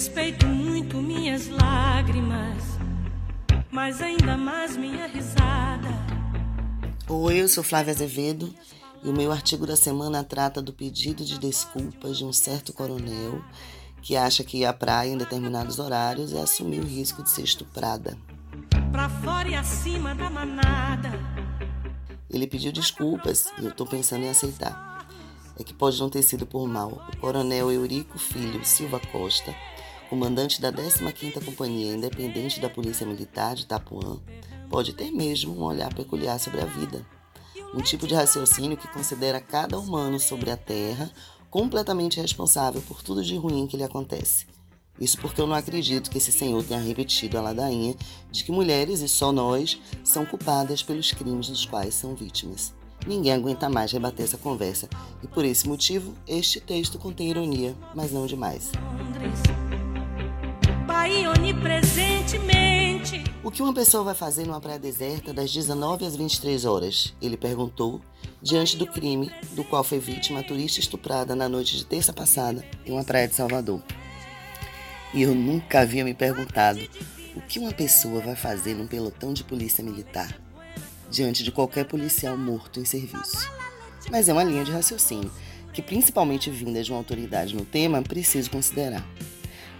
Respeito muito minhas lágrimas, mas ainda mais minha risada. Oi, eu sou Flávia Azevedo e o meu artigo da semana trata do pedido de desculpas de um certo coronel que acha que ir à praia em determinados horários é assumir o risco de ser estuprada. Pra fora e acima da manada. Ele pediu desculpas e eu estou pensando em aceitar. É que pode não ter sido por mal. O coronel Eurico Filho Silva Costa, comandante da 15ª Companhia Independente da Polícia Militar de Itapuã, pode ter mesmo um olhar peculiar sobre a vida. Um tipo de raciocínio que considera cada humano sobre a Terra completamente responsável por tudo de ruim que lhe acontece. Isso porque eu não acredito que esse senhor tenha repetido a ladainha de que mulheres, e só nós, são culpadas pelos crimes dos quais são vítimas. Ninguém aguenta mais rebater essa conversa, e por esse motivo, este texto contém ironia, mas não demais. O que uma pessoa vai fazer numa praia deserta das 19 às 23 horas? Ele perguntou, diante do crime do qual foi vítima a turista estuprada na noite de terça passada em uma praia de Salvador. E eu nunca havia me perguntado o que uma pessoa vai fazer num pelotão de polícia militar diante de qualquer policial morto em serviço. Mas é uma linha de raciocínio que, principalmente vinda de uma autoridade no tema, preciso considerar.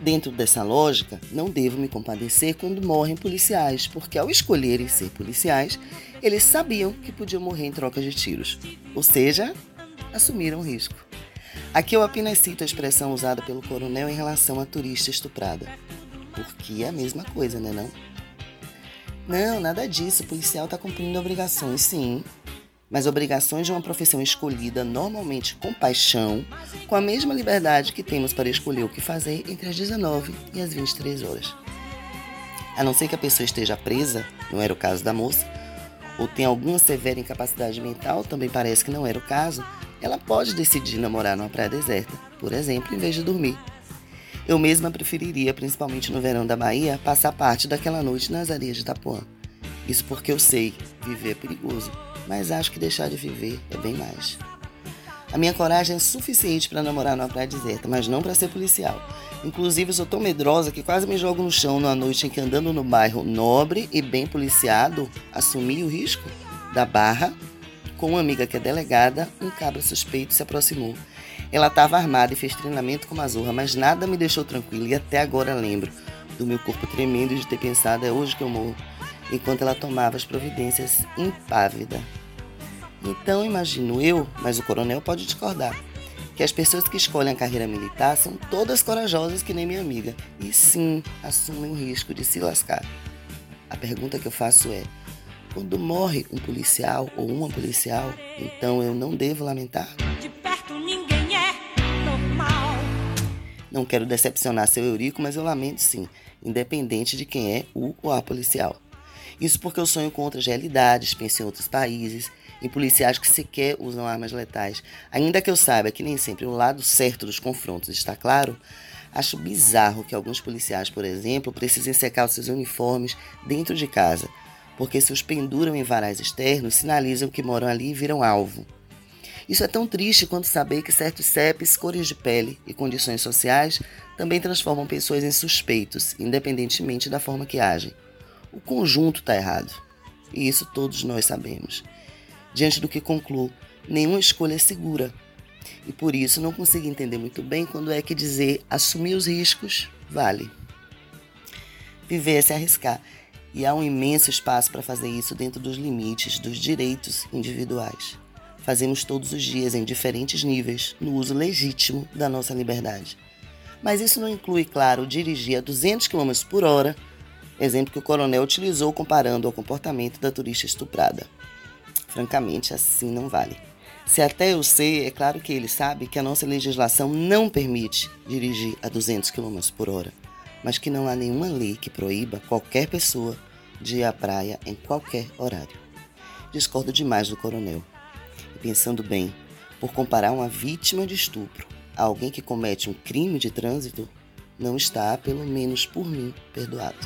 Dentro dessa lógica, não devo me compadecer quando morrem policiais, porque ao escolherem ser policiais, eles sabiam que podiam morrer em troca de tiros, ou seja, assumiram o risco. Aqui eu apenas cito a expressão usada pelo coronel em relação à turista estuprada. Porque é a mesma coisa, né não? Não, nada disso. O policial está cumprindo obrigações, sim. Mas obrigações de uma profissão escolhida normalmente com paixão, com a mesma liberdade que temos para escolher o que fazer entre as 19 e as 23 horas. A não ser que a pessoa esteja presa, não era o caso da moça, ou tenha alguma severa incapacidade mental, também parece que não era o caso, ela pode decidir namorar numa praia deserta, por exemplo, em vez de dormir. Eu mesma preferiria, principalmente no verão da Bahia, passar parte daquela noite nas areias de Itapuã. Isso porque eu sei, viver é perigoso, mas acho que deixar de viver é bem mais. A minha coragem é suficiente para namorar numa praia deserta, mas não para ser policial. Inclusive, sou tão medrosa que quase me jogo no chão numa noite em que, andando no bairro nobre e bem policiado, assumi o risco da barra com uma amiga que é delegada, um cabra suspeito se aproximou. Ela estava armada e fez treinamento com Mazurra, mas nada me deixou tranquila e até agora lembro do meu corpo tremendo de ter pensado é hoje que eu morro, enquanto ela tomava as providências impávida. Então imagino eu, mas o coronel pode discordar, que as pessoas que escolhem a carreira militar são todas corajosas que nem minha amiga e sim assumem o risco de se lascar. A pergunta que eu faço é: quando morre um policial ou uma policial, então eu não devo lamentar? De perto ninguém é normal. Não quero decepcionar seu Eurico, mas eu lamento sim, independente de quem é o ou a policial. Isso porque eu sonho com outras realidades, penso em outros países, em policiais que sequer usam armas letais. Ainda que eu saiba que nem sempre o lado certo dos confrontos está claro, acho bizarro que alguns policiais, por exemplo, precisem secar os seus uniformes dentro de casa porque se os penduram em varais externos, sinalizam que moram ali e viram alvo. Isso é tão triste quanto saber que certos CEPs, cores de pele e condições sociais também transformam pessoas em suspeitos, independentemente da forma que agem. O conjunto está errado. E isso todos nós sabemos. Diante do que concluo, nenhuma escolha é segura. E por isso não consigo entender muito bem quando é que dizer assumir os riscos vale. Viver é se arriscar e há um imenso espaço para fazer isso dentro dos limites dos direitos individuais. Fazemos todos os dias em diferentes níveis no uso legítimo da nossa liberdade. Mas isso não inclui, claro, dirigir a 200 km por hora, exemplo que o coronel utilizou comparando ao comportamento da turista estuprada. Francamente, assim não vale. Se até eu sei, é claro que ele sabe que a nossa legislação não permite dirigir a 200 km por hora mas que não há nenhuma lei que proíba qualquer pessoa de ir à praia em qualquer horário. Discordo demais do coronel. E pensando bem, por comparar uma vítima de estupro a alguém que comete um crime de trânsito, não está, pelo menos por mim, perdoado.